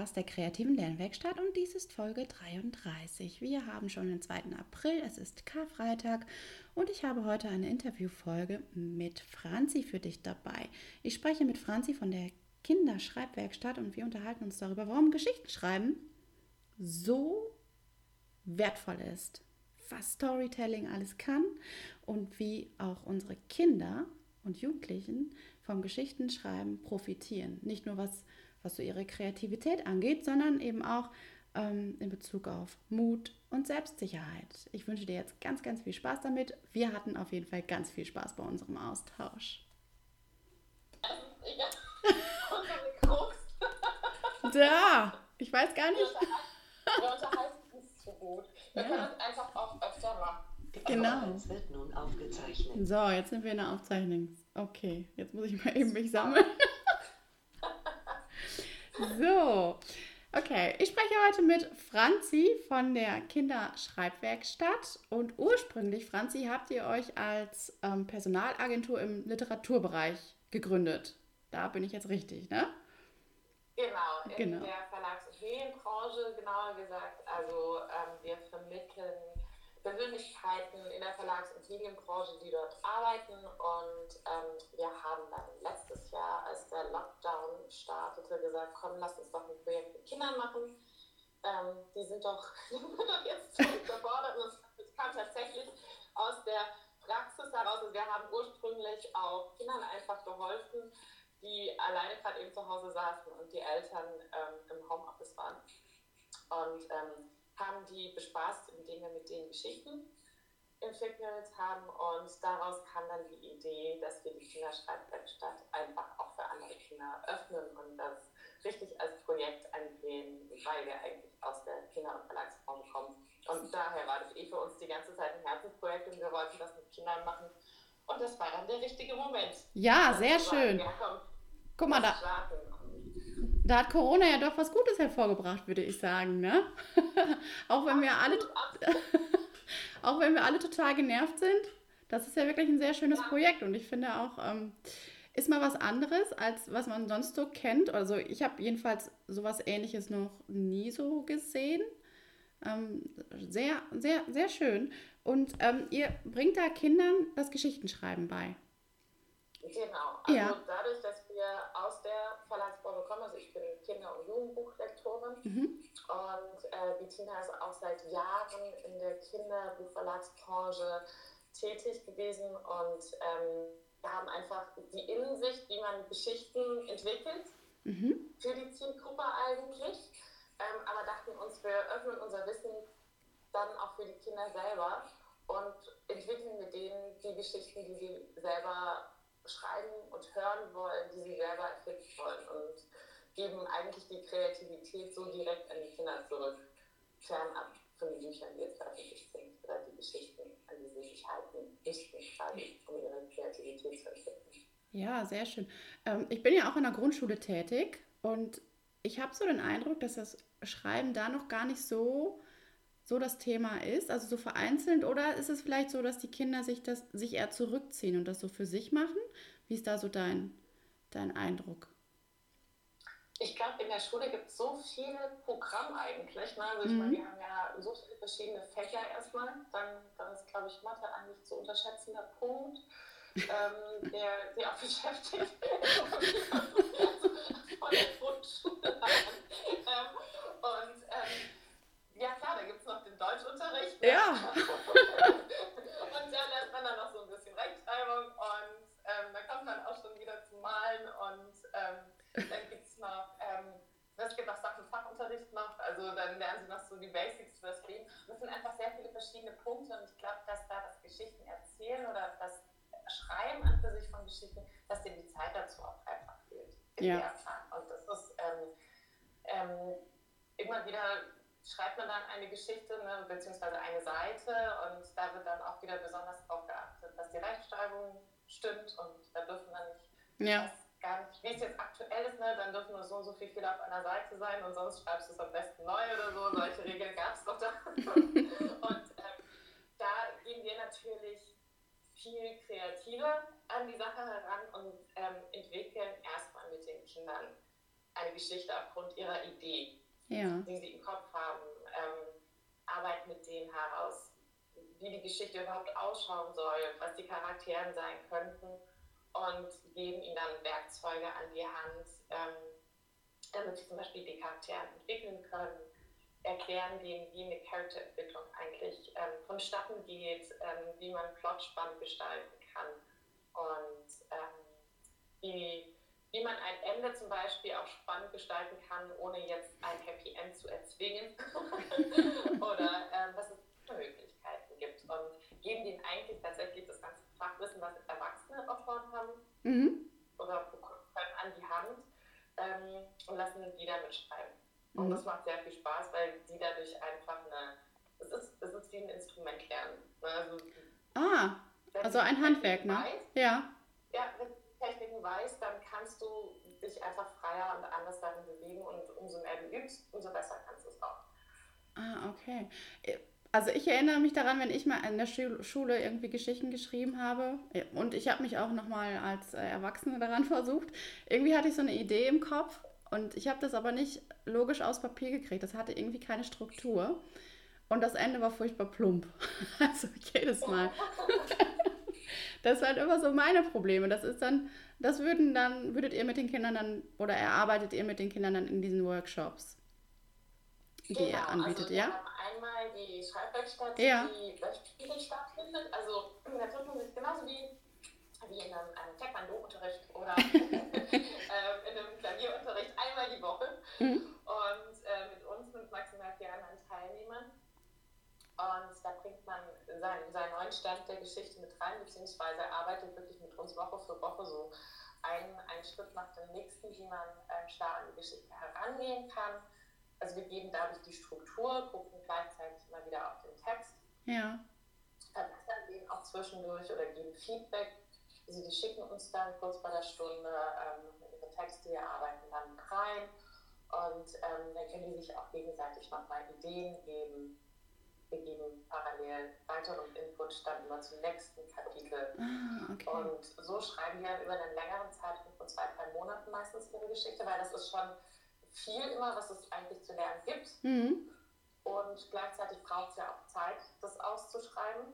Podcast der kreativen Lernwerkstatt und dies ist Folge 33. Wir haben schon den 2. April, es ist Karfreitag und ich habe heute eine Interviewfolge mit Franzi für dich dabei. Ich spreche mit Franzi von der Kinderschreibwerkstatt und wir unterhalten uns darüber, warum Geschichtenschreiben so wertvoll ist, was Storytelling alles kann und wie auch unsere Kinder und Jugendlichen vom Geschichtenschreiben profitieren. Nicht nur was was so ihre Kreativität angeht, sondern eben auch ähm, in Bezug auf Mut und Selbstsicherheit. Ich wünsche dir jetzt ganz, ganz viel Spaß damit. Wir hatten auf jeden Fall ganz viel Spaß bei unserem Austausch. Ja, ich weiß gar nicht. Wir unterhalten uns zu gut. Wir ja. können es einfach auch öfter machen. Genau. Es wird nun aufgezeichnet. So, jetzt sind wir in der Aufzeichnung. Okay, jetzt muss ich mal eben mich sammeln. So, okay. Ich spreche heute mit Franzi von der Kinderschreibwerkstatt. Und ursprünglich, Franzi, habt ihr euch als ähm, Personalagentur im Literaturbereich gegründet. Da bin ich jetzt richtig, ne? Genau, in genau. der Verlags- und Medienbranche genauer gesagt. Also ähm, wir vermitteln Persönlichkeiten in der Verlags- und Medienbranche, die dort arbeiten. Und ähm, wir haben dann letztes Jahr, als der Lockdown startete, gesagt, komm, lass uns doch ein Projekt mit Kindern machen. Ähm, die sind doch jetzt überfordert. Und es kam tatsächlich aus der Praxis heraus. Also wir haben ursprünglich auch Kindern einfach geholfen, die alleine gerade eben zu Hause saßen und die Eltern ähm, im Homeoffice waren. Und ähm, haben die bespaßt, indem wir mit denen Geschichten entwickelt haben und daraus kam dann die Idee, dass wir die Kinderschreibwerkstatt einfach auch für andere Kinder öffnen und das richtig als Projekt angehen, weil wir eigentlich aus der Kinder- und Verlagsbranche kommen. Und daher war das eh für uns die ganze Zeit ein Herzensprojekt und wir wollten das mit Kindern machen. Und das war dann der richtige Moment. Ja, sehr schön. Guck mal, da, da hat Corona ja doch was Gutes hervorgebracht, würde ich sagen, ne? auch wenn wir alle auch wenn wir alle total genervt sind, das ist ja wirklich ein sehr schönes Projekt und ich finde auch ähm, ist mal was anderes als was man sonst so kennt. Also ich habe jedenfalls sowas Ähnliches noch nie so gesehen. Ähm, sehr, sehr, sehr schön. Und ähm, ihr bringt da Kindern das Geschichtenschreiben bei. Genau. Also ja. dadurch, dass wir aus der Verlagsbranche kommen, also ich bin Kinder- und Jugendbuchlektorin mhm. und äh, Bettina ist auch seit Jahren in der Kinderbuchverlagsbranche tätig gewesen und ähm, wir haben einfach die Innensicht, wie man Geschichten entwickelt, mhm. für die Zielgruppe eigentlich, ähm, aber dachten uns, wir öffnen unser Wissen dann auch für die Kinder selber und entwickeln mit denen die Geschichten, die sie selber schreiben und hören wollen, die sie selber erfinden wollen und geben eigentlich die Kreativität so direkt an die Kinder zurück, fernab von den Büchern, die jetzt veröffentlicht sind oder die Geschichten, an die sie sich halten, nicht quasi, um ihre Kreativität zu entwickeln. Ja, sehr schön. Ähm, ich bin ja auch in der Grundschule tätig und ich habe so den Eindruck, dass das Schreiben da noch gar nicht so so das Thema ist, also so vereinzelt, oder ist es vielleicht so, dass die Kinder sich das sich eher zurückziehen und das so für sich machen? Wie ist da so dein, dein Eindruck? Ich glaube, in der Schule gibt es so viel Programm eigentlich. Ne? Also ich mhm. meine, wir haben ja so viele verschiedene Fächer erstmal. Dann, dann ist, glaube ich, Mathe ein nicht zu unterschätzender Punkt, ähm, der sie auch beschäftigt. von der Grundschule an. Ähm, und ähm, ja klar, da gibt es noch den Deutschunterricht. Ne? Ja. und da lernt man dann noch so ein bisschen Rechtschreibung und ähm, da kommt man auch schon wieder zum Malen und ähm, dann gibt es noch, ähm, es gibt auch Sachen Fachunterricht noch, also dann lernen sie noch so die Basics für das Leben. Und es sind einfach sehr viele verschiedene Punkte und ich glaube, dass da das Geschichten erzählen oder das Schreiben an für sich von Geschichten, dass dir die Zeit dazu auch einfach fehlt. Ja. Und das ist, ähm, ähm, immer wieder schreibt man dann eine Geschichte, ne, beziehungsweise eine Seite und da wird dann auch wieder besonders darauf geachtet, dass die Rechtschreibung stimmt und da dürfen dann nicht, ja. gar nicht, wie es jetzt aktuell ist, ne, dann dürfen nur so und so viele Fehler auf einer Seite sein und sonst schreibst du es am besten neu oder so. Solche Regeln gab es doch da. und ähm, da gehen wir natürlich viel kreativer an die Sache heran und ähm, entwickeln erstmal mit den Kindern eine Geschichte aufgrund ihrer Idee, ja. die sie im Kopf haben. Ähm, arbeiten mit denen heraus, wie die Geschichte überhaupt ausschauen soll, was die Charakteren sein könnten und geben ihnen dann Werkzeuge an die Hand, ähm, damit sie zum Beispiel die Charaktere entwickeln können, erklären denen, wie eine Charakterentwicklung eigentlich ähm, vonstatten geht, ähm, wie man Plot spannend gestalten kann und ähm, wie man ein Ende zum Beispiel auch spannend gestalten kann, ohne jetzt ein Happy End zu erzwingen oder ähm, was es für Möglichkeiten gibt und geben denen eigentlich tatsächlich das ganze Fachwissen, was erwachsene Autoren haben mhm. oder können an die Hand ähm, und lassen die damit schreiben. Und mhm. das macht sehr viel Spaß, weil die dadurch einfach eine, es ist, es ist wie ein Instrument lernen. Ne? Also, ah, also ein Handwerk, ne? Weiß, ja. Ja, wenn Techniken weißt, dann kannst du dich einfach freier und anders darin bewegen und umso mehr du übst, umso besser kannst du es auch. Ah, okay. Also ich erinnere mich daran, wenn ich mal in der Schule irgendwie Geschichten geschrieben habe und ich habe mich auch nochmal als äh, Erwachsene daran versucht. Irgendwie hatte ich so eine Idee im Kopf und ich habe das aber nicht logisch aus Papier gekriegt. Das hatte irgendwie keine Struktur. Und das Ende war furchtbar plump. Also jedes Mal. Das waren immer so meine Probleme. Das ist dann, das würden dann, würdet ihr mit den Kindern dann, oder erarbeitet ihr mit den Kindern dann in diesen Workshops, die genau, ihr anbietet, also ja? einmal die Schreibwerkstatt, ja. die wöchentlich stattfindet. Also da trifft man sich genauso wie, wie in einem, einem Taekwondo-Unterricht oder ähm, in einem Klavierunterricht einmal die Woche. Mhm. Und äh, mit uns sind maximal 400 Teilnehmern. Und da bringt man seinen, seinen neuen Stand der Geschichte mit rein, beziehungsweise arbeitet wirklich mit uns Woche für Woche so einen, einen Schritt nach dem nächsten, wie man ähm, starr an die Geschichte herangehen kann also wir geben dadurch die Struktur, gucken gleichzeitig mal wieder auf den Text. Ja. Verbessern den auch zwischendurch oder geben Feedback. Also die schicken uns dann kurz vor der Stunde ähm, ihre Texte, wir arbeiten dann rein und ähm, dann können die sich auch gegenseitig nochmal Ideen geben. Wir geben parallel weiteren Input dann immer zum nächsten Kapitel. Ah, okay. Und so schreiben wir über einen längeren Zeitraum von zwei, drei Monaten meistens ihre Geschichte, weil das ist schon viel immer, was es eigentlich zu lernen gibt. Mhm. Und gleichzeitig braucht es ja auch Zeit, das auszuschreiben.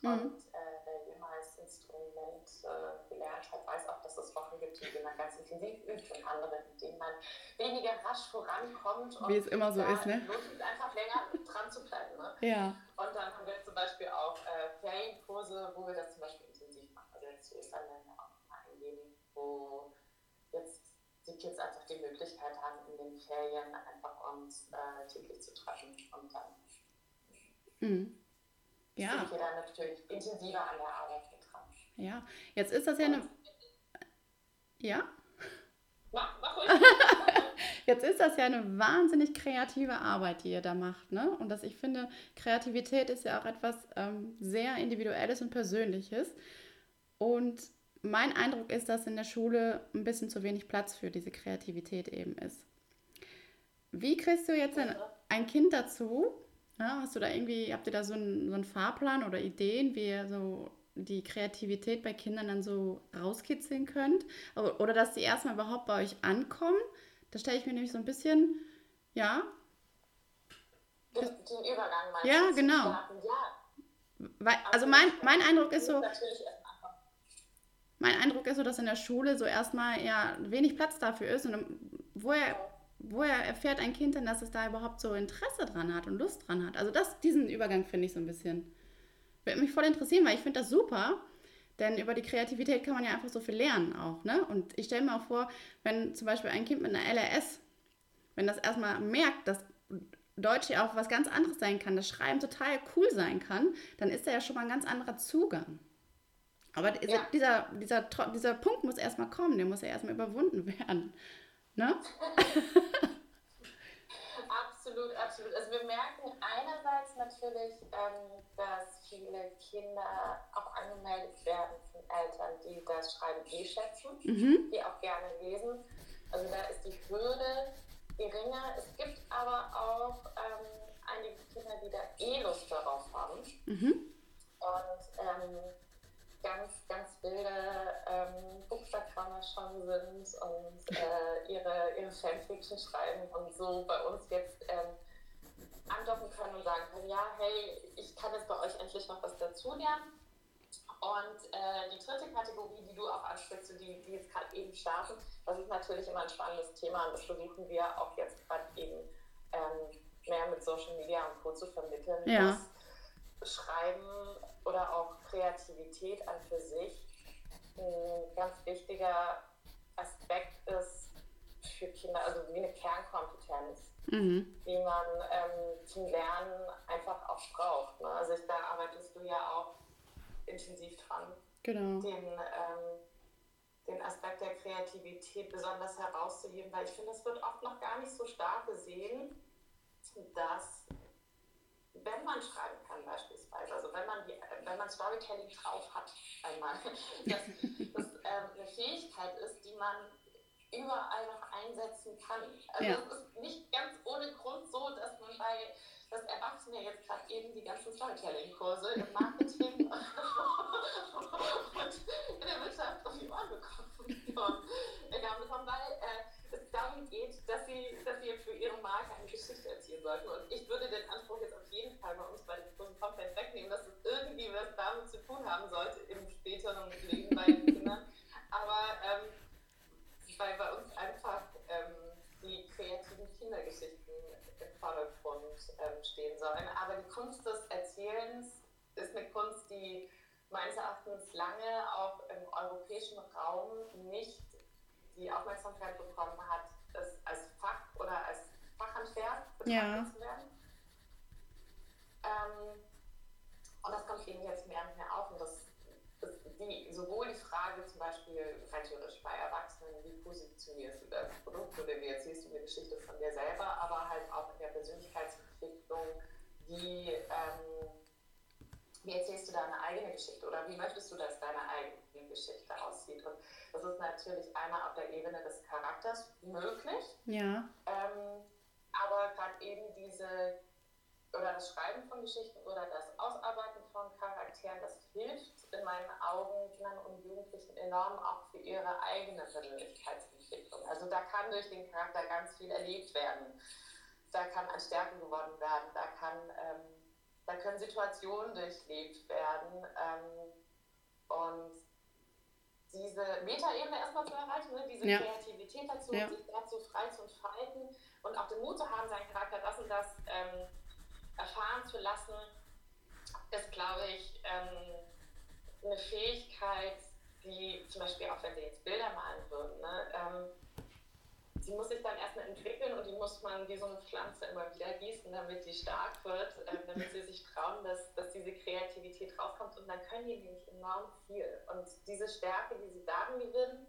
Mhm. Und äh, wer jemals Instrument äh, gelernt hat, weiß auch, dass es Wochen gibt, in denen man ganz intensiv übt und andere, in denen man weniger rasch vorankommt. Wie es immer so ist, ne? Lohnt es einfach länger dran zu bleiben. Ne? Ja. Und dann haben wir zum Beispiel auch äh, Ferienkurse, wo wir das zum Beispiel intensiv machen. Also jetzt ist dann auch mal eingeben, wo jetzt die Kids einfach die Möglichkeit haben, in den Ferien einfach uns äh, täglich zu treffen und dann mhm. ja. sind wir dann natürlich intensiver an der Arbeit. Ja, jetzt ist das ja eine. Ja? Jetzt ist das ja eine wahnsinnig kreative Arbeit, die ihr da macht. Ne? Und dass ich finde, Kreativität ist ja auch etwas ähm, sehr Individuelles und Persönliches. Und mein Eindruck ist, dass in der Schule ein bisschen zu wenig Platz für diese Kreativität eben ist. Wie kriegst du jetzt ein, ein Kind dazu? Ja, hast du da irgendwie, habt ihr da so einen, so einen Fahrplan oder Ideen, wie ihr so die Kreativität bei Kindern dann so rauskitzeln könnt? Oder dass die erstmal überhaupt bei euch ankommen? Da stelle ich mir nämlich so ein bisschen, ja. Den, den Übergang mal. Ja, genau. Ja. Weil, also mein, mein Eindruck ist so. Mein Eindruck ist so, dass in der Schule so erstmal ja wenig Platz dafür ist. Und woher, woher erfährt ein Kind denn, dass es da überhaupt so Interesse dran hat und Lust dran hat? Also das, diesen Übergang finde ich so ein bisschen, würde mich voll interessieren, weil ich finde das super. Denn über die Kreativität kann man ja einfach so viel lernen auch. Ne? Und ich stelle mir auch vor, wenn zum Beispiel ein Kind mit einer LRS, wenn das erstmal merkt, dass Deutsch ja auch was ganz anderes sein kann, das Schreiben total cool sein kann, dann ist da ja schon mal ein ganz anderer Zugang. Aber ja. dieser, dieser, dieser Punkt muss erstmal kommen, der muss ja erstmal überwunden werden. Ne? absolut. Also wir merken einerseits natürlich, ähm, dass viele Kinder auch angemeldet werden von Eltern, die das Schreiben eh schätzen, mhm. die auch gerne lesen. Also da ist die Hürde geringer. Es gibt aber auch ähm, einige Kinder, die da eh Lust darauf haben. Mhm. Und ähm, ganz, ganz wilde ähm, Buchstagramme schon sind und äh, ihre, ihre Fanfiction schreiben und so bei uns jetzt ähm, andocken können und sagen können, ja, hey, ich kann jetzt bei euch endlich noch was dazulernen. Und äh, die dritte Kategorie, die du auch ansprichst, die, die jetzt gerade eben starten, das ist natürlich immer ein spannendes Thema und das versuchen wir auch jetzt gerade eben ähm, mehr mit Social Media und Co. zu vermitteln, ja. dass Schreiben oder auch Kreativität an für sich ein ganz wichtiger Aspekt ist für Kinder, also wie eine Kernkompetenz, mhm. die man ähm, zum Lernen einfach auch braucht. Ne? Also ich, da arbeitest du ja auch intensiv dran, genau. den, ähm, den Aspekt der Kreativität besonders herauszuheben, weil ich finde, das wird oft noch gar nicht so stark gesehen, dass wenn man schreiben kann beispielsweise, also wenn man, die, wenn man Storytelling drauf hat einmal, dass das ähm, eine Fähigkeit ist, die man überall noch einsetzen kann. Also ja. es ist nicht ganz ohne Grund so, dass man bei dass Erwachsene jetzt gerade eben die ganzen Storytelling-Kurse im Marketing und in der Wirtschaft auf die Ohren bekommen, bekommen weil äh, darum geht, dass sie, dass sie für ihre Marke eine Geschichte erzählen sollten. Und ich würde den Anspruch jetzt auf jeden Fall bei uns bei den Kursen komplett wegnehmen, dass es irgendwie was damit zu tun haben sollte im späteren Leben bei den Kindern. Aber ähm, weil bei uns einfach ähm, die kreativen Kindergeschichten im Vordergrund ähm, stehen sollen. Aber die Kunst des Erzählens ist eine Kunst, die meines Erachtens lange auch im europäischen Raum nicht die Aufmerksamkeit bekommen hat, es als Fach oder als Fachhandwerk betrachtet zu werden. Ähm, und das kommt eben jetzt mehr und mehr auf. Und das, das die, sowohl die Frage zum Beispiel rein theoretisch bei Erwachsenen, wie positionierst du das Produkt oder wie erzählst du eine Geschichte von dir selber, aber halt auch in der Persönlichkeitsentwicklung, wie, ähm, wie erzählst du deine eigene Geschichte oder wie möchtest du, dass deine eigene Geschichte aussieht. Und das ist natürlich einmal auf der Ebene des Charakters möglich. Ja. Ähm, aber gerade eben diese, oder das Schreiben von Geschichten oder das Ausarbeiten von Charakteren, das hilft in meinen Augen Kindern und Jugendlichen enorm auch für ihre eigene Persönlichkeitsentwicklung. Also da kann durch den Charakter ganz viel erlebt werden. Da kann an Stärken gewonnen werden, da, kann, ähm, da können Situationen durchlebt werden. Ähm, und diese Metaebene erstmal zu erreichen, ne? diese ja. Kreativität dazu, ja. sich dazu frei zu entfalten und auch den Mut zu haben, seinen Charakter das und das ähm, erfahren zu lassen, ist, glaube ich, ähm, eine Fähigkeit, die zum Beispiel auch, wenn wir jetzt Bilder malen würden, ne? Ähm, die muss sich dann erstmal entwickeln und die muss man wie so eine Pflanze immer wieder gießen, damit die stark wird, äh, damit sie sich trauen, dass, dass diese Kreativität rauskommt. Und dann können die nämlich enorm viel. Und diese Stärke, die sie darin gewinnen,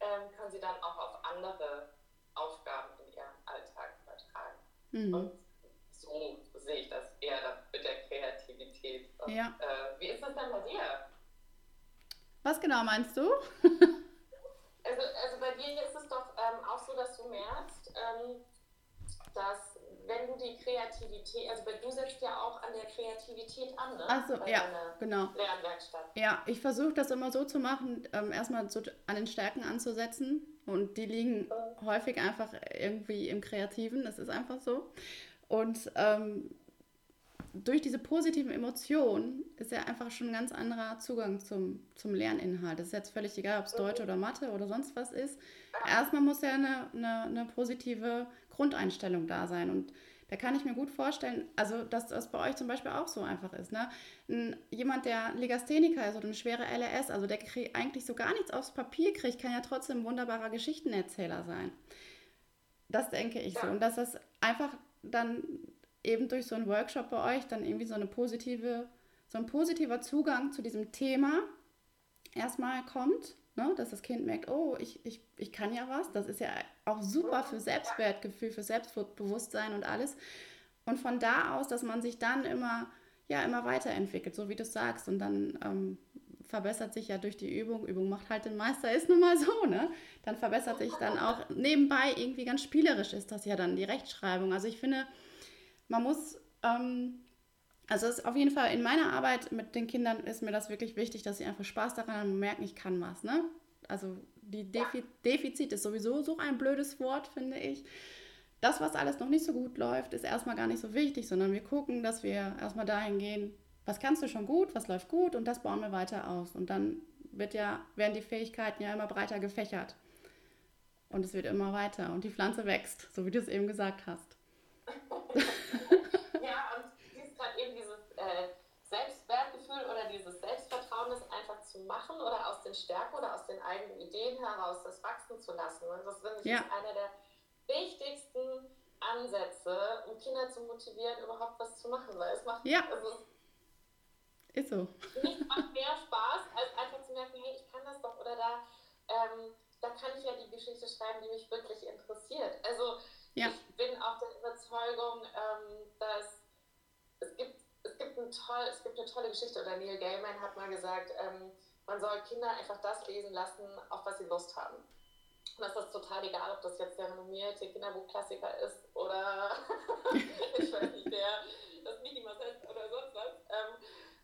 ähm, können sie dann auch auf andere Aufgaben in ihrem Alltag übertragen. Mhm. Und so sehe ich das eher mit der Kreativität. Und, ja. äh, wie ist das denn bei dir? Was genau meinst du? Also, also bei dir ist es doch ähm, auch so, dass du merkst, ähm, dass wenn du die Kreativität, also du setzt ja auch an der Kreativität an, ne? Achso, ja, genau. Lernwerkstatt. Ja, ich versuche das immer so zu machen, ähm, erstmal so an den Stärken anzusetzen und die liegen mhm. häufig einfach irgendwie im Kreativen, das ist einfach so. Und ähm, durch diese positiven Emotionen ist ja einfach schon ein ganz anderer Zugang zum, zum Lerninhalt. Es ist jetzt völlig egal, ob es Deutsch oder Mathe oder sonst was ist. Erstmal muss ja eine, eine, eine, positive Grundeinstellung da sein. Und da kann ich mir gut vorstellen, also dass das bei euch zum Beispiel auch so einfach ist. Ne? Ein, jemand, der Legastheniker ist oder eine schwere LRS, also der eigentlich so gar nichts aufs Papier kriegt, kann ja trotzdem ein wunderbarer Geschichtenerzähler sein. Das denke ich so. Und dass das einfach dann eben durch so einen Workshop bei euch dann irgendwie so eine positive, so ein positiver Zugang zu diesem Thema erstmal kommt, ne? dass das Kind merkt, oh, ich, ich, ich kann ja was. Das ist ja auch super für Selbstwertgefühl, für Selbstbewusstsein und alles. Und von da aus, dass man sich dann immer, ja, immer weiterentwickelt, so wie du sagst. Und dann ähm, verbessert sich ja durch die Übung. Übung macht halt den Meister, ist nun mal so, ne? Dann verbessert sich dann auch nebenbei irgendwie ganz spielerisch ist das ja dann die Rechtschreibung. Also ich finde, man muss, ähm, also es ist auf jeden Fall in meiner Arbeit mit den Kindern ist mir das wirklich wichtig, dass sie einfach Spaß daran haben und merken, ich kann was, ne? Also die Defi Defizit ist sowieso so ein blödes Wort, finde ich. Das, was alles noch nicht so gut läuft, ist erstmal gar nicht so wichtig, sondern wir gucken, dass wir erstmal dahin gehen, was kannst du schon gut, was läuft gut und das bauen wir weiter aus. Und dann wird ja, werden die Fähigkeiten ja immer breiter gefächert. Und es wird immer weiter und die Pflanze wächst, so wie du es eben gesagt hast. ja, und siehst gerade eben dieses äh, Selbstwertgefühl oder dieses Selbstvertrauen, das einfach zu machen oder aus den Stärken oder aus den eigenen Ideen heraus das wachsen zu lassen. Und das finde ich ja. einer der wichtigsten Ansätze, um Kinder zu motivieren, überhaupt was zu machen, weil es macht ja. also, ist so. Nichts macht mehr Spaß, als einfach zu merken, hey, ich kann das doch oder da, ähm, da kann ich ja die Geschichte schreiben, die mich wirklich interessiert. Also ja. ich bin auch der Überzeugung, ähm, dass es gibt, es, gibt ein toll, es gibt eine tolle Geschichte, oder Neil Gaiman hat mal gesagt, ähm, man soll Kinder einfach das lesen lassen, auf was sie Lust haben. Und das ist total egal, ob das jetzt der renommierte Kinderbuchklassiker ist oder ich weiß nicht, der, das Mickey Mouse oder sonst was. Ähm,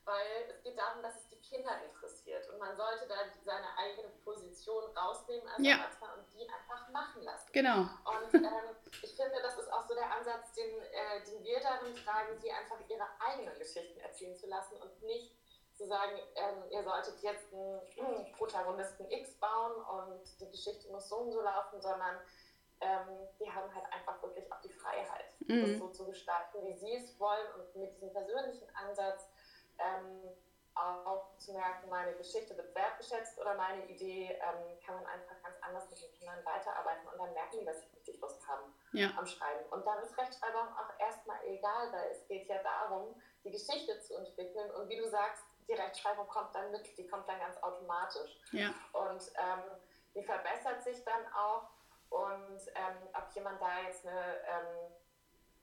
weil es geht darum, dass es die Kinder interessiert und man sollte da seine eigene Position rausnehmen als ja. Erwachsener und die einfach machen lassen. Genau. Und ähm, ich finde, das ist auch so der Ansatz, den, äh, den wir darin tragen, sie einfach ihre eigenen Geschichten erzählen zu lassen und nicht zu sagen, ähm, ihr solltet jetzt einen Protagonisten X bauen und die Geschichte muss so und so laufen, sondern ähm, die haben halt einfach wirklich auch die Freiheit, mhm. das so zu gestalten, wie sie es wollen und mit diesem persönlichen Ansatz ähm, auch zu merken, meine Geschichte wird wertgeschätzt oder meine Idee ähm, kann man einfach ganz anders mit den Kindern weiterarbeiten und dann merken die, dass sie richtig Lust haben ja. am Schreiben. Und dann ist Rechtschreibung auch erstmal egal, weil es geht ja darum, die Geschichte zu entwickeln und wie du sagst, die Rechtschreibung kommt dann mit, die kommt dann ganz automatisch. Ja. Und ähm, die verbessert sich dann auch und ähm, ob jemand da jetzt eine ähm,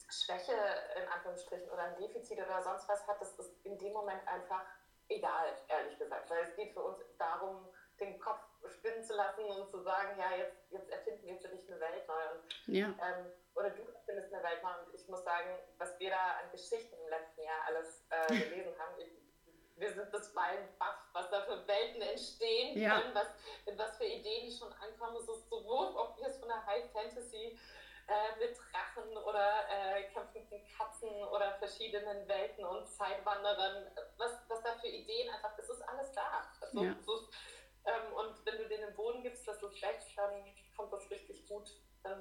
Schwäche in Anführungsstrichen oder ein Defizit oder sonst was hat, das ist in dem Moment einfach egal, ehrlich gesagt. Weil es geht für uns darum, den Kopf spinnen zu lassen und zu sagen, ja, jetzt, jetzt erfinden wir für dich eine Welt neu. Und, ja. ähm, oder du erfindest eine Welt neu. Und ich muss sagen, was wir da an Geschichten im letzten Jahr alles äh, gelesen haben, ich, wir sind das Bein baff, was da für Welten entstehen ja. können, was, was für Ideen die schon ankommen. Es ist sowohl, ob wir es von der High Fantasy äh, mit Drachen oder äh, kämpfenden Katzen oder verschiedenen Welten und Zeitwanderern, was, was da für Ideen einfach, es ist alles da. Also, ja. so, ähm, und wenn du denen den Boden gibst, dass du wächst, dann kommt das richtig gut dann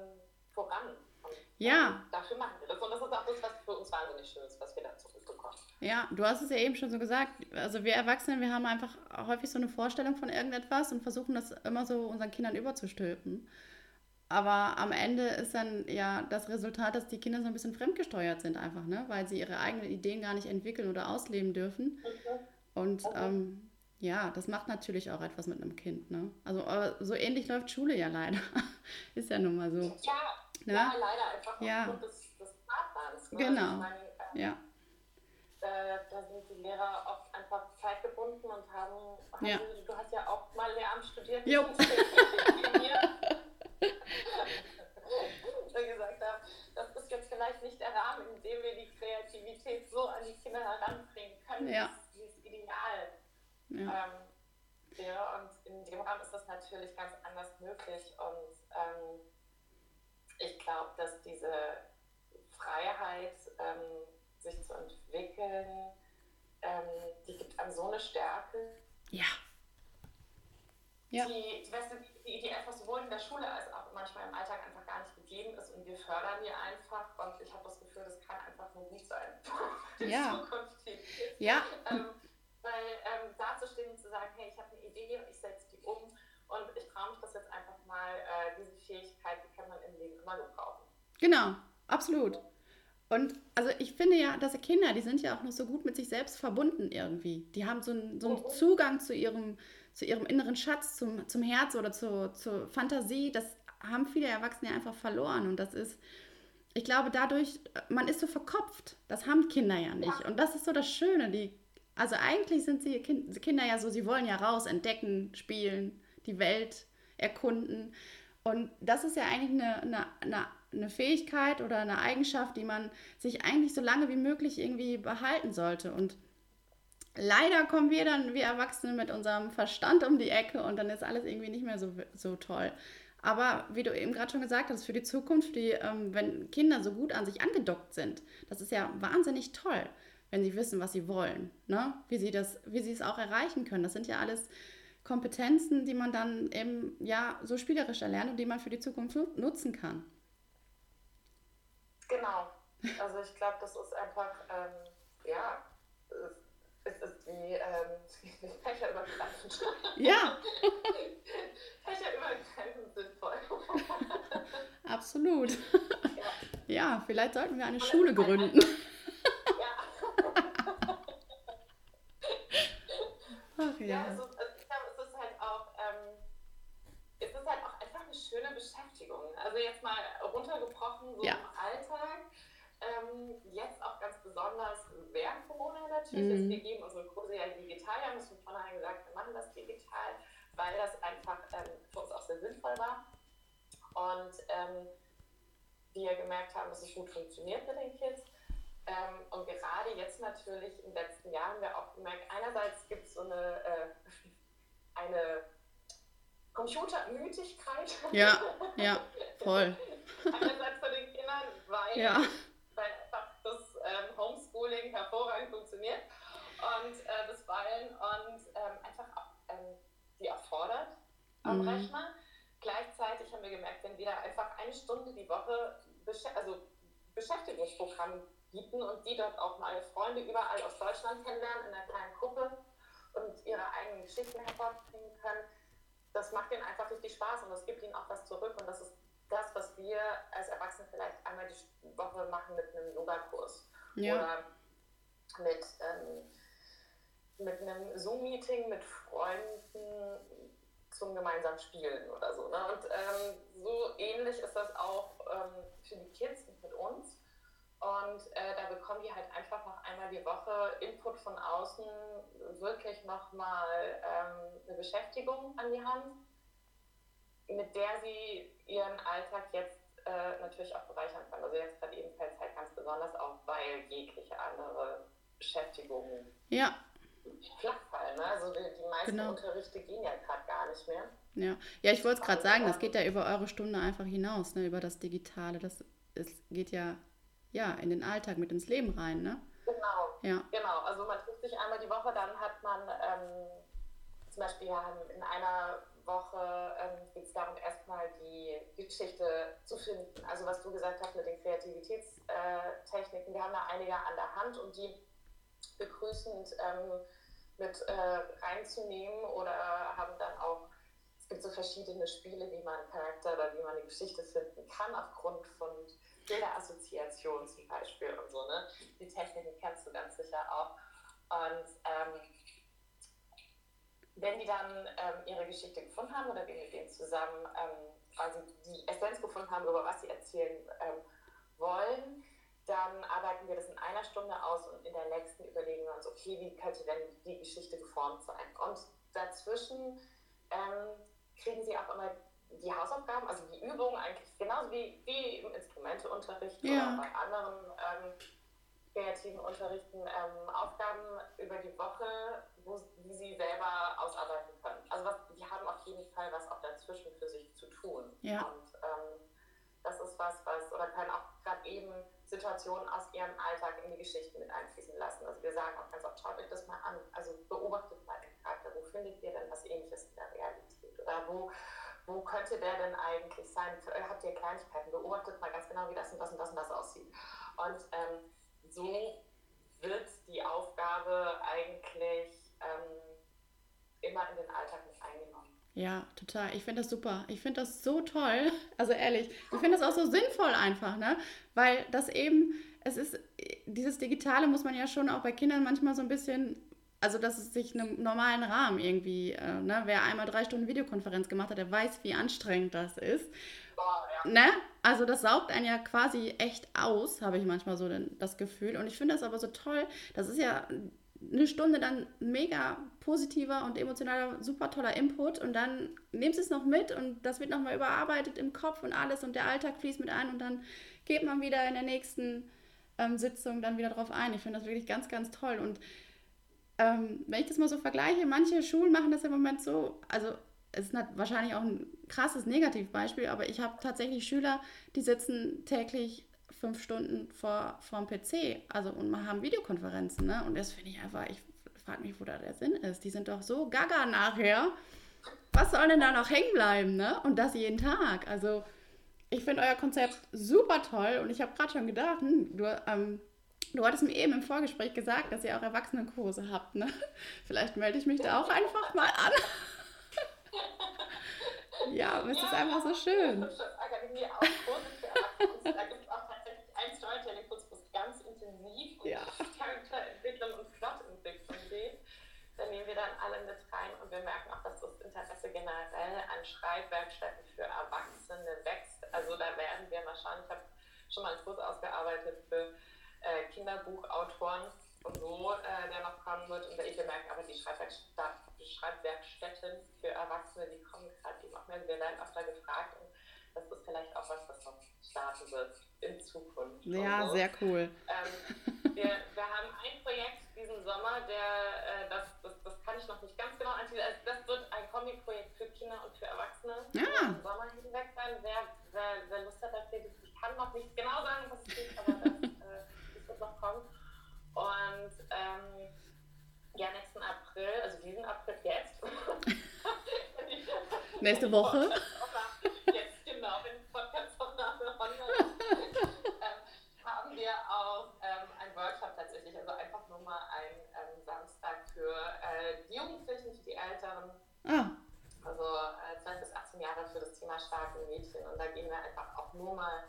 voran. Und, ja. dafür machen wir das. Und das ist auch das, was für uns wahnsinnig schön ist, was wir da zurückbekommen. Ja, du hast es ja eben schon so gesagt. Also wir Erwachsenen, wir haben einfach häufig so eine Vorstellung von irgendetwas und versuchen das immer so unseren Kindern überzustülpen. Aber am Ende ist dann ja das Resultat, dass die Kinder so ein bisschen fremdgesteuert sind einfach, ne? weil sie ihre eigenen Ideen gar nicht entwickeln oder ausleben dürfen. Okay. Und okay. Ähm, ja, das macht natürlich auch etwas mit einem Kind. Ne? Also so ähnlich läuft Schule ja leider. ist ja nun mal so. Ja, ne? ja leider einfach ja. aufgrund des, des Fahrplans. Ne? Genau. Also meine, äh, ja. Äh, da sind die Lehrer oft einfach zeitgebunden und haben, haben ja. du hast ja auch mal Lehramt studiert. Jo. schon gesagt habe, das ist jetzt vielleicht nicht der Rahmen, in dem wir die Kreativität so an die Kinder heranbringen können, ja. wie es ideal ja. Ähm, wäre. Und in dem Rahmen ist das natürlich ganz anders möglich. Und ähm, ich glaube, dass diese Freiheit, ähm, sich zu entwickeln, ähm, die gibt einem so eine Stärke. Ja ja. die, die, die, die einfach sowohl in der Schule als auch manchmal im Alltag einfach gar nicht gegeben ist und wir fördern die einfach und ich habe das Gefühl, das kann einfach nur gut sein. ja. Zukunft ja. Ähm, weil ähm, dazustehen und zu sagen, hey, ich habe eine Idee und ich setze die um und ich traue mich das jetzt einfach mal, äh, diese Fähigkeit, die kann man im Leben immer gebrauchen. Genau, absolut. Und also ich finde ja, dass Kinder, die sind ja auch noch so gut mit sich selbst verbunden irgendwie. Die haben so einen, so einen mhm. Zugang zu ihrem, zu ihrem inneren Schatz, zum, zum Herz oder zu, zur Fantasie. Das haben viele Erwachsene einfach verloren. Und das ist, ich glaube, dadurch, man ist so verkopft. Das haben Kinder ja nicht. Und das ist so das Schöne. Die, also eigentlich sind sie Kinder ja so, sie wollen ja raus, entdecken, spielen, die Welt erkunden. Und das ist ja eigentlich eine, eine, eine, eine Fähigkeit oder eine Eigenschaft, die man sich eigentlich so lange wie möglich irgendwie behalten sollte. Und leider kommen wir dann, wir Erwachsene, mit unserem Verstand um die Ecke und dann ist alles irgendwie nicht mehr so, so toll. Aber wie du eben gerade schon gesagt hast, für die Zukunft, die, ähm, wenn Kinder so gut an sich angedockt sind, das ist ja wahnsinnig toll, wenn sie wissen, was sie wollen, ne? wie, sie das, wie sie es auch erreichen können. Das sind ja alles Kompetenzen, die man dann eben ja so spielerisch erlernt und die man für die Zukunft nutzen kann. Genau. Also ich glaube, das ist einfach, ähm, ja, es, ist wie, ähm, fächerübergreifend. Ja. fächerübergreifend sinnvoll. Absolut. Ja. ja, vielleicht sollten wir eine Schule gründen. Ja. Ach ja. ja also, also ich glaube, es ist halt auch, ähm, es ist halt auch einfach eine schöne Beschäftigung. Also jetzt mal runtergebrochen, so ja. im Alltag. Ähm, jetzt auch ganz besonders während Corona natürlich. Mhm. Wir geben unsere Kurse ja digital. Wir haben es von vornherein gesagt, wir machen das digital, weil das einfach ähm, für uns auch sehr sinnvoll war. Und ähm, wir gemerkt haben, dass es gut funktioniert mit den Kids. Ähm, und gerade jetzt natürlich im letzten Jahr haben wir auch gemerkt, einerseits gibt es so eine, äh, eine Computermüdigkeit. Ja, ja, voll. einerseits von den Kindern, weil, ja. weil einfach das ähm, Homeschooling hervorragend funktioniert und äh, das Ballen und ähm, einfach auch ähm, die erfordert am mhm. Rechner. Gleichzeitig haben wir gemerkt, wenn wir da einfach eine Stunde die Woche besch also Beschäftigungsprogramm bieten und die dort auch mal Freunde überall aus Deutschland kennenlernen in einer kleinen Gruppe und ihre eigenen Geschichten hervorbringen können, das macht ihnen einfach richtig Spaß und das gibt ihnen auch was zurück und das ist das, was wir als Erwachsene vielleicht einmal die Woche machen mit einem Yoga-Kurs ja. oder mit, ähm, mit einem Zoom-Meeting mit Freunden zum gemeinsamen Spielen oder so. Ne? Und ähm, so ähnlich ist das auch ähm, für die Kids mit uns. Und äh, da bekommen die halt einfach noch einmal die Woche Input von außen, wirklich nochmal ähm, eine Beschäftigung an die Hand, mit der sie ihren Alltag jetzt äh, natürlich auch bereichern können. Also jetzt gerade ebenfalls halt ganz besonders auch, weil jegliche andere Beschäftigungen ja. Flachfallen. Ne? Also die, die meisten genau. Unterrichte gehen ja gerade gar nicht mehr. Ja, ja ich wollte es gerade sagen, das geht ja über eure Stunde einfach hinaus, ne? über das Digitale. Das es geht ja, ja in den Alltag, mit ins Leben rein. Ne? Genau, ja. genau. Also man trifft sich einmal die Woche, dann hat man ähm, zum Beispiel in einer Woche ähm, geht es darum, erstmal die, die, Geschichte zu finden. Also was du gesagt hast mit den Kreativitätstechniken, wir haben da einige an der Hand und die begrüßend ähm, mit äh, reinzunehmen oder haben dann auch, es gibt so verschiedene Spiele, wie man Charakter oder wie man eine Geschichte finden kann, aufgrund von Bilderassoziation zum Beispiel und so. Ne? Die Techniken kennst du ganz sicher auch. Und ähm, wenn die dann ähm, ihre Geschichte gefunden haben oder wir mit denen zusammen ähm, quasi die Essenz gefunden haben, über was sie erzählen ähm, wollen, dann arbeiten wir das in einer Stunde aus und in der nächsten überlegen wir uns, okay, wie könnte denn die Geschichte geformt sein? Und dazwischen ähm, kriegen sie auch immer die Hausaufgaben, also die Übungen eigentlich genauso wie, wie im Instrumenteunterricht ja. oder bei anderen ähm, kreativen Unterrichten ähm, Aufgaben über die Woche, Situationen aus ihrem Alltag in die Geschichten mit einfließen lassen. Also wir sagen auch ganz oft, schaut euch das mal an, also beobachtet mal den Charakter, wo findet ihr denn was ähnliches in der Realität? Oder wo, wo könnte der denn eigentlich sein? Habt ihr Kleinigkeiten? Beobachtet mal ganz genau, wie das und das und das und das aussieht. Und ähm, so wird die Aufgabe eigentlich ähm, immer in den Alltag mit eingenommen. Ja, total. Ich finde das super. Ich finde das so toll. Also ehrlich, ich finde das auch so sinnvoll einfach, ne? Weil das eben, es ist, dieses Digitale muss man ja schon auch bei Kindern manchmal so ein bisschen, also dass es sich einem normalen Rahmen irgendwie, äh, ne? Wer einmal drei Stunden Videokonferenz gemacht hat, der weiß, wie anstrengend das ist. Ja. ne? Also das saugt einen ja quasi echt aus, habe ich manchmal so das Gefühl. Und ich finde das aber so toll. Das ist ja eine Stunde dann mega positiver und emotionaler, super toller Input und dann nimmst du es noch mit und das wird nochmal überarbeitet im Kopf und alles und der Alltag fließt mit ein und dann geht man wieder in der nächsten ähm, Sitzung dann wieder drauf ein. Ich finde das wirklich ganz, ganz toll und ähm, wenn ich das mal so vergleiche, manche Schulen machen das im Moment so, also es ist wahrscheinlich auch ein krasses Negativbeispiel, aber ich habe tatsächlich Schüler, die sitzen täglich fünf Stunden vor, vor dem PC. Also und haben Videokonferenzen, ne? Und das finde ich einfach, ich frage mich, wo da der Sinn ist. Die sind doch so gaga nachher. Was soll denn da noch hängen bleiben, ne? Und das jeden Tag. Also ich finde euer Konzept super toll und ich habe gerade schon gedacht, hm, du, ähm, du hattest mir eben im Vorgespräch gesagt, dass ihr auch Erwachsenenkurse habt, ne? Vielleicht melde ich mich da auch einfach mal an. ja, aber es ja, ist einfach so schön. Akademie auch Kurse für Erwachsene. Da gibt es auch ein Storytelling-Kurs, wo es ganz intensiv um ja. Charakterentwicklung und Plotentwicklung geht. Da nehmen wir dann alle mit rein und wir merken auch, dass das Interesse generell an Schreibwerkstätten für Erwachsene wächst. Also da werden wir mal schauen. Ich habe schon mal einen Kurs ausgearbeitet für äh, Kinderbuchautoren und so, äh, der noch kommen wird. Und ich bemerke aber, die Schreibwerkstätten für Erwachsene, die kommen gerade eben auch mehr. Wir werden öfter gefragt und das ist vielleicht auch was, was noch starten wird in Zukunft. Ja, so. sehr cool. Ähm, wir, wir haben ein Projekt diesen Sommer, der, äh, das kann ich noch nicht ganz genau antiteln. Also das wird ein Kombi-Projekt für Kinder und für Erwachsene. Ja. Im Sommer hinweg sein. Wer, wer, wer Lust hat, dafür, ich kann noch nicht genau sagen, was es ist, aber das, äh, das wird noch kommen. Und ähm, ja, nächsten April, also diesen April jetzt. Nächste Woche. Ah. Also äh, 12 bis 18 Jahre für das Thema starke Mädchen. Und da gehen wir einfach auch nur mal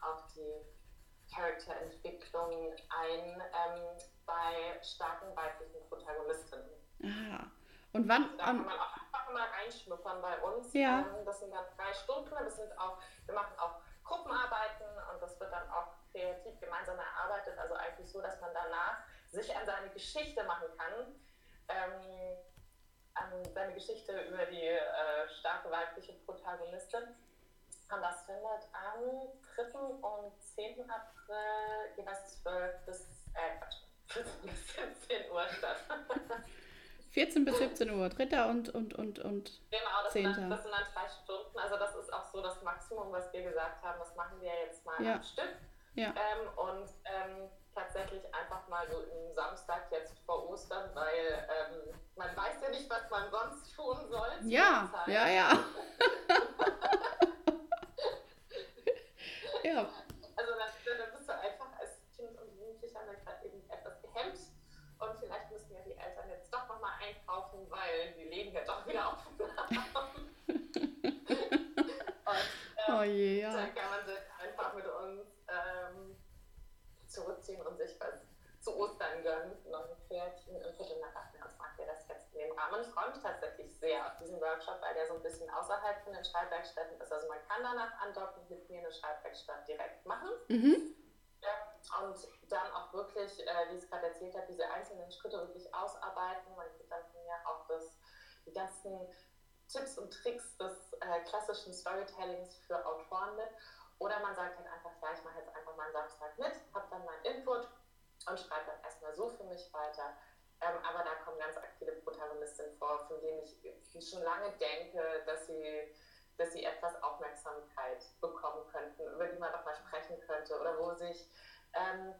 auf die Charakterentwicklung ein ähm, bei starken weiblichen Protagonistinnen. Ah. Und wann? Da kann man auch einfach mal reinschnuppern bei uns. Ja. Ähm, das sind dann drei Stunden. Das sind auch, wir machen auch Gruppenarbeiten und das wird dann auch kreativ gemeinsam erarbeitet. Also eigentlich so, dass man danach sich an seine Geschichte machen kann. Ähm, an seine Geschichte über die äh, starke weibliche Protagonistin. Und das findet am 3. und 10. April jeweils 12 bis, äh, 14 bis 17 Uhr statt. 14 bis 17 Uhr, 3. und, und, und, und Genau, das 10. Sind, das sind dann drei Stunden. Also das ist auch so das Maximum, was wir gesagt haben. Das machen wir jetzt mal ja. am Stück. Ja. Ähm, und ähm, tatsächlich einfach mal so im Samstag jetzt vor Ostern, weil ähm, man weiß ja nicht, was man sonst tun soll. Ja, ja, ja. ja. Also dann, dann bist du einfach als Kind und Jugendlicher gerade eben etwas gehemmt und vielleicht müssen ja die Eltern jetzt doch nochmal einkaufen, weil die Läden ja doch wieder haben. und, ähm, oh je, ja. Dann kann man sich einfach mit uns ähm, zurückziehen und sich was zu Ostern gönnen, noch ein Pferdchen und Viertel nach acht uns macht ihr das jetzt in dem Rahmen. Ich freue mich tatsächlich sehr auf diesen Workshop, weil der so ein bisschen außerhalb von den Schreibwerkstätten ist. Also man kann danach andocken, mit mir eine Schreibwerkstatt direkt machen. Mhm. Ja, und dann auch wirklich, äh, wie ich es gerade erzählt habe, diese einzelnen Schritte wirklich ausarbeiten. Man kriegt dann von mir auch das, die ganzen Tipps und Tricks des äh, klassischen Storytellings für Autoren mit. Oder man sagt halt einfach, ja, ich mache jetzt einfach mal einen Samstag mit, habe dann meinen Input und schreibe dann erstmal so für mich weiter. Ähm, aber da kommen ganz aktive Protagonistinnen vor, von denen ich schon lange denke, dass sie, dass sie etwas Aufmerksamkeit bekommen könnten, über die man doch mal sprechen könnte oder wo sich ähm,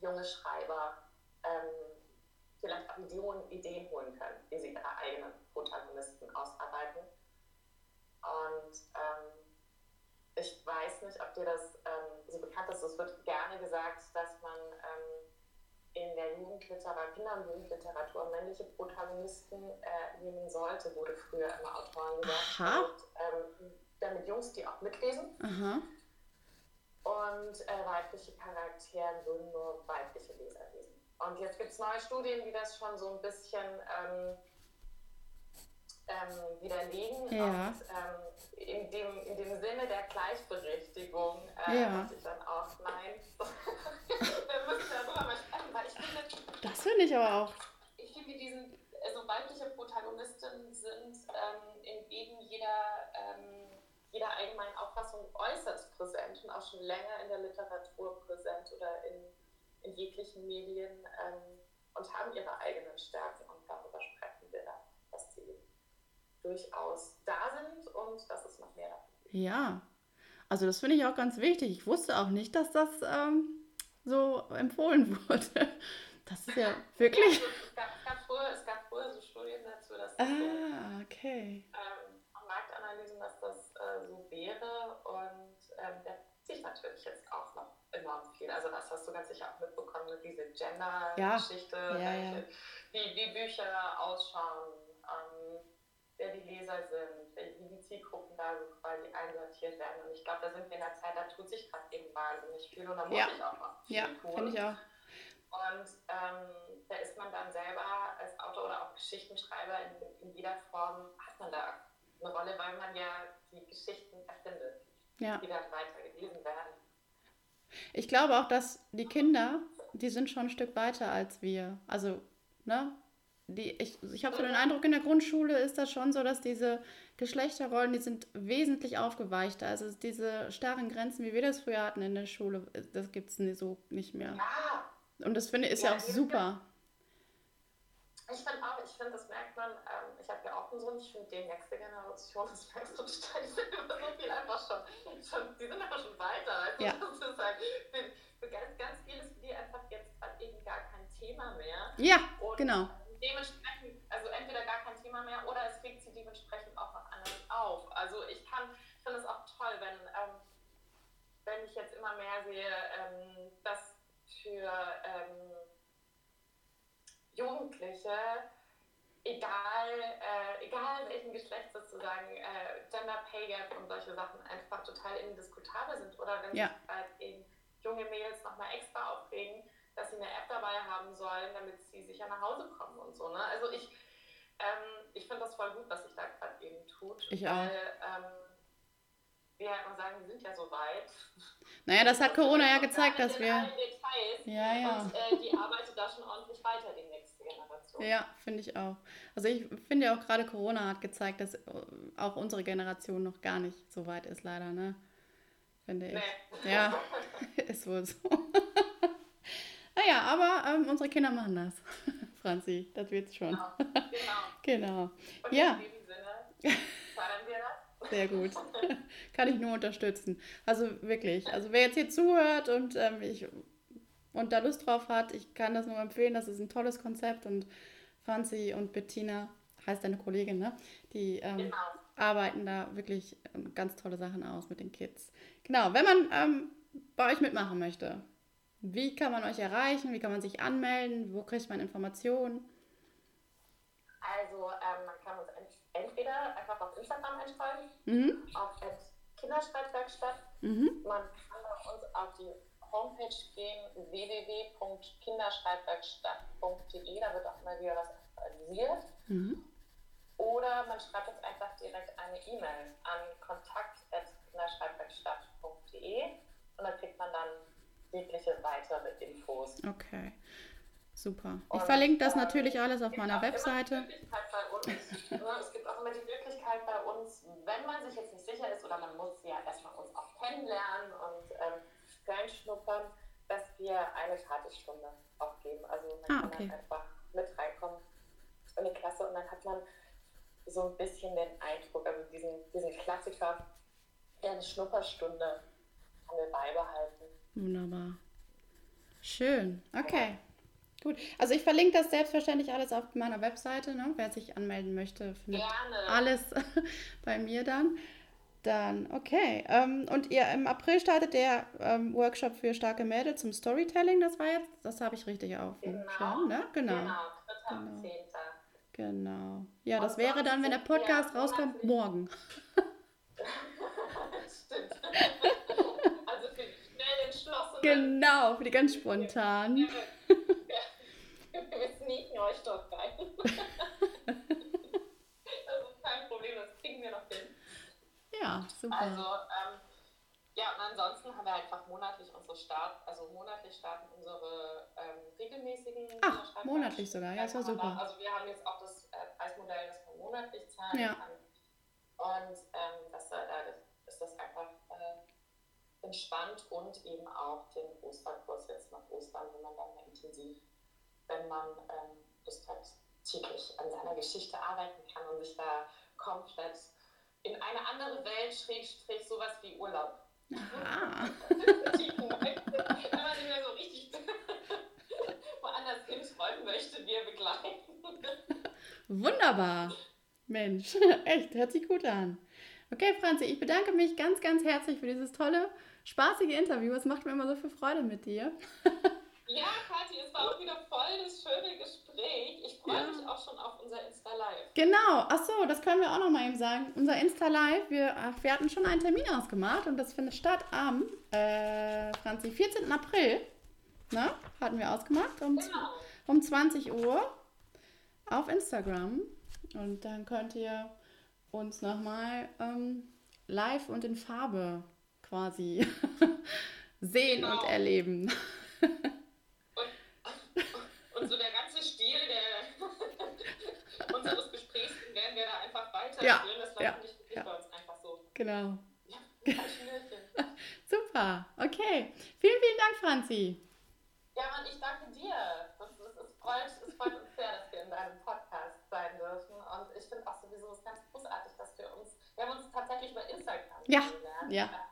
junge Schreiber ähm, vielleicht auch Ideen, Ideen holen können, wie sie ihre eigenen Protagonisten ausarbeiten. Und ähm, ich weiß nicht, ob dir das ähm, so bekannt ist. Es wird gerne gesagt, dass man in der Jugendliteratur, Kinder- und Jugendliteratur männliche Protagonisten äh, nehmen sollte, wurde früher immer Autoren gesagt. Aha. Und, ähm, damit Jungs die auch mitlesen. Aha. Und äh, weibliche Charaktere würden nur weibliche Leser lesen. Und jetzt gibt es neue Studien, die das schon so ein bisschen ähm, ähm, widerlegen. Ja. Und, ähm, in dem, in dem Sinne der Gleichberechtigung äh, ja. ich dann auch, nein, wir müssen darüber mal sprechen, weil ich finde... Das finde ich aber auch. Ich finde, diesen, also weibliche Protagonisten sind ähm, in eben jeder, ähm, jeder allgemeinen Auffassung äußerst präsent und auch schon länger in der Literatur präsent oder in, in jeglichen Medien ähm, und haben ihre eigenen Stärken und darüber sprechen wir da, dass sie durchaus da sind und dass es noch mehr gibt. Ja, also das finde ich auch ganz wichtig. Ich wusste auch nicht, dass das ähm, so empfohlen wurde. Das ist ja wirklich. Ja, es, gab, es, gab früher, es gab früher so Studien dazu, dass das ah, okay. ähm, Marktanalysen, dass das äh, so wäre und ähm, der sich natürlich jetzt auch noch enorm viel. Also das hast du ganz sicher auch mitbekommen, diese Gender-Geschichte, ja. ja, wie, wie Bücher ausschauen, wer die Leser sind, wie die Zielgruppen da so quasi einsortiert werden. Und ich glaube, da sind wir in der Zeit, da tut sich gerade eben wahnsinnig viel und da muss ich auch noch viel Ja, finde ich auch. Und ähm, da ist man dann selber als Autor oder auch Geschichtenschreiber in, in jeder Form, hat man da eine Rolle, weil man ja die Geschichten erfindet, ja. die dann weiter gelesen werden. Ich glaube auch, dass die Kinder, die sind schon ein Stück weiter als wir. Also, ne? Die, ich ich habe so den Eindruck, in der Grundschule ist das schon so, dass diese Geschlechterrollen, die sind wesentlich aufgeweichter. Also diese starren Grenzen, wie wir das früher hatten in der Schule, das gibt es so nicht mehr. Ja. Und das finde ich ja, ja auch super. Ich finde auch, ich finde, das merkt man, ähm, ich habe ja auch einen Sohn, ich finde, die nächste Generation, das merkst du total, die sind immer so viel einfach schon, schon die sind einfach schon weiter. Also ja. sozusagen, für, für ganz, ganz viel ist für die einfach jetzt gerade eben gar kein Thema mehr. Ja, Und genau. Dementsprechend, also entweder gar kein Thema mehr oder es regt sie dementsprechend auch noch anders auf. Also ich kann, finde es auch toll, wenn, ähm, wenn ich jetzt immer mehr sehe, ähm, dass für ähm, Jugendliche, egal, äh, egal welchen Geschlecht sozusagen, äh, Gender Pay Gap und solche Sachen einfach total indiskutabel sind. Oder wenn ja. sich halt eben junge Mädels nochmal extra aufregen, dass sie eine App dabei haben sollen, damit sie sicher nach Hause kommen und so. Ne? Also ich, ähm, ich finde das voll gut, was sich da gerade eben tut. Ich auch. Weil, ähm, wir halt mal sagen, wir sind ja so weit. Naja, das hat Corona ja gezeigt, dass wir. Details. Ja, ja. Und äh, die arbeitet da schon ordentlich weiter, die nächste Generation. Ja, finde ich auch. Also ich finde ja auch gerade Corona hat gezeigt, dass auch unsere Generation noch gar nicht so weit ist, leider, ne? Finde ich. Nee. Ja, ist wohl so. Naja, aber ähm, unsere Kinder machen das. Franzi, das wird's schon. Genau. genau. genau. Ja. Sinne. Sehr gut. Kann ich nur unterstützen. Also wirklich. Also wer jetzt hier zuhört und, ähm, ich, und da Lust drauf hat, ich kann das nur empfehlen. Das ist ein tolles Konzept und Franzi und Bettina, heißt deine Kollegin, ne? Die ähm, genau. arbeiten da wirklich ähm, ganz tolle Sachen aus mit den Kids. Genau, wenn man ähm, bei euch mitmachen möchte, wie kann man euch erreichen? Wie kann man sich anmelden? Wo kriegt man Informationen? Also ähm, man kann uns entweder einfach auf Instagram einschreiben, mhm. auf Kinderschreibwerkstatt. Mhm. Man kann bei uns auf die Homepage gehen, www.kinderschreibwerkstatt.de, da wird auch immer wieder was aktualisiert. Mhm. Oder man schreibt uns einfach direkt eine E-Mail an kontakt.kinderschreibwerkstatt.de und dann kriegt man dann jegliche weitere Infos. Okay. Super. Ich verlinke das natürlich alles auf meiner Webseite. es gibt auch immer die Möglichkeit bei uns, wenn man sich jetzt nicht sicher ist oder man muss ja erstmal uns auch kennenlernen und ähm, reinschnuppern, dass wir eine Gratisstunde auch geben. Also man ah, okay. kann dann einfach mit reinkommen in die Klasse und dann hat man so ein bisschen den Eindruck, also diesen, diesen Klassiker, der eine Schnupperstunde haben wir beibehalten. Wunderbar. Schön. Okay. Gut, also ich verlinke das selbstverständlich alles auf meiner Webseite. Ne? Wer sich anmelden möchte, findet Gerne. alles bei mir dann. Dann, okay. Ähm, und ihr im April startet der ähm, Workshop für starke Mädel zum Storytelling. Das war jetzt, das habe ich richtig auf genau. Schirm, ne? Genau. Genau, genau. Genau. Ja, das wäre dann, wenn der Podcast rauskommt, morgen. Stimmt. also für die schnell entschlossenen. Genau, für die ganz spontan. Ja, wir sneaken euch dort rein. das ist kein Problem, das kriegen wir noch hin. Ja, super. Also, ähm, ja, und ansonsten haben wir einfach monatlich unsere Start, also monatlich starten unsere ähm, regelmäßigen Ach, monatlich sogar, ja, das war super. Da, also wir haben jetzt auch das äh, Preismodell, das man monatlich zahlen ja. kann. Und ähm, das, äh, ist das einfach entspannt und eben auch den Osterkurs jetzt nach Ostern, wenn man dann mehr intensiv, wenn man ähm, Lust hat, täglich an seiner Geschichte arbeiten kann und sich da komplett in eine andere Welt, schräg, schräg sowas wie Urlaub Aha. Wenn man sich mehr so richtig woanders hinschreiben möchte, wir begleiten. Wunderbar. Mensch, echt, hört sich gut an. Okay, Franzi, ich bedanke mich ganz, ganz herzlich für dieses tolle, spaßige Interview. Es macht mir immer so viel Freude mit dir. Ja, Kathi, es war auch wieder voll das schöne Gespräch. Ich freue ja. mich auch schon auf unser Insta-Live. Genau, ach so, das können wir auch noch mal eben sagen. Unser Insta-Live, wir, wir hatten schon einen Termin ausgemacht und das findet statt am, äh, Franzi, 14. April. Ne? Hatten wir ausgemacht um, genau. um 20 Uhr auf Instagram. Und dann könnt ihr uns nochmal ähm, live und in Farbe quasi sehen genau. und erleben. Und so der ganze Stil der, unseres Gesprächs werden wir da einfach weiterführen. Ja, das war ja, nicht ja. bei uns einfach so. Genau. Ja, Super, okay. Vielen, vielen Dank, Franzi. Ja, Mann, ich danke dir. Das, das, es, freut, es freut uns sehr, dass wir in deinem Podcast sein dürfen. Und ich finde auch sowieso es ganz großartig, dass wir uns, wir haben uns tatsächlich über Instagram ja, kennengelernt. Ja,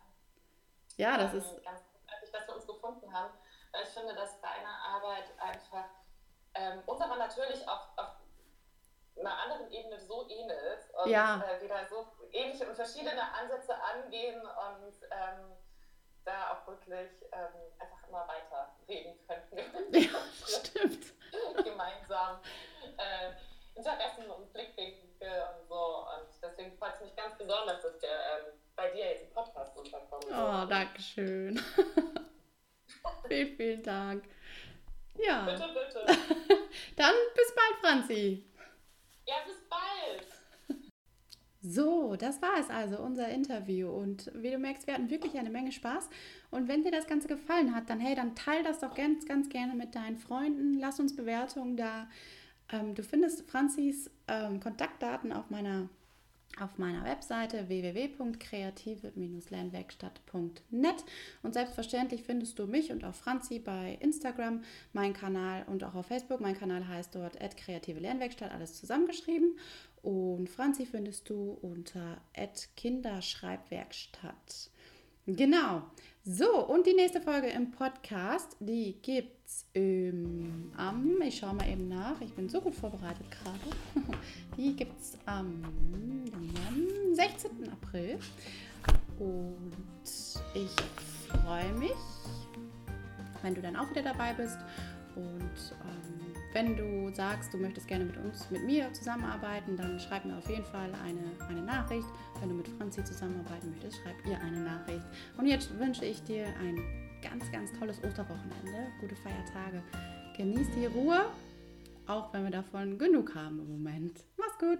ja. das ist... Ganz großartig, dass wir uns gefunden haben. Weil ich finde, dass deine Arbeit einfach ähm, unserer natürlich auf, auf einer anderen Ebene so ähnelt und ja. äh, wieder so ähnliche und verschiedene Ansätze angehen und ähm, da auch wirklich ähm, einfach immer weiter reden könnten. Ja, stimmt. Gemeinsam äh, Interessen und Blickwinkel und so. Und deswegen freut es mich ganz besonders, dass der ähm, bei dir jetzt im Podcast unterkommt. Oh, danke schön. vielen, vielen Dank. Ja. Bitte, bitte. Dann bis bald, Franzi. Ja, bis bald. So, das war es also, unser Interview. Und wie du merkst, wir hatten wirklich eine Menge Spaß. Und wenn dir das Ganze gefallen hat, dann hey, dann teil das doch ganz, ganz gerne mit deinen Freunden. Lass uns Bewertungen da. Ähm, du findest Franzis ähm, Kontaktdaten auf meiner auf meiner Webseite www.kreative-lernwerkstatt.net und selbstverständlich findest du mich und auch Franzi bei Instagram, mein Kanal und auch auf Facebook. Mein Kanal heißt dort kreative Lernwerkstatt, alles zusammengeschrieben und Franzi findest du unter Kinderschreibwerkstatt. Genau. So, und die nächste Folge im Podcast, die gibt's ähm, am, ich schaue mal eben nach, ich bin so gut vorbereitet gerade. Die gibt's am, am 16. April. Und ich freue mich, wenn du dann auch wieder dabei bist. Und ähm, wenn du sagst, du möchtest gerne mit uns, mit mir zusammenarbeiten, dann schreib mir auf jeden Fall eine, eine Nachricht. Wenn du mit Franzi zusammenarbeiten möchtest, schreib ihr eine Nachricht. Und jetzt wünsche ich dir ein ganz, ganz tolles Osterwochenende, gute Feiertage. Genieß die Ruhe, auch wenn wir davon genug haben im Moment. Mach's gut!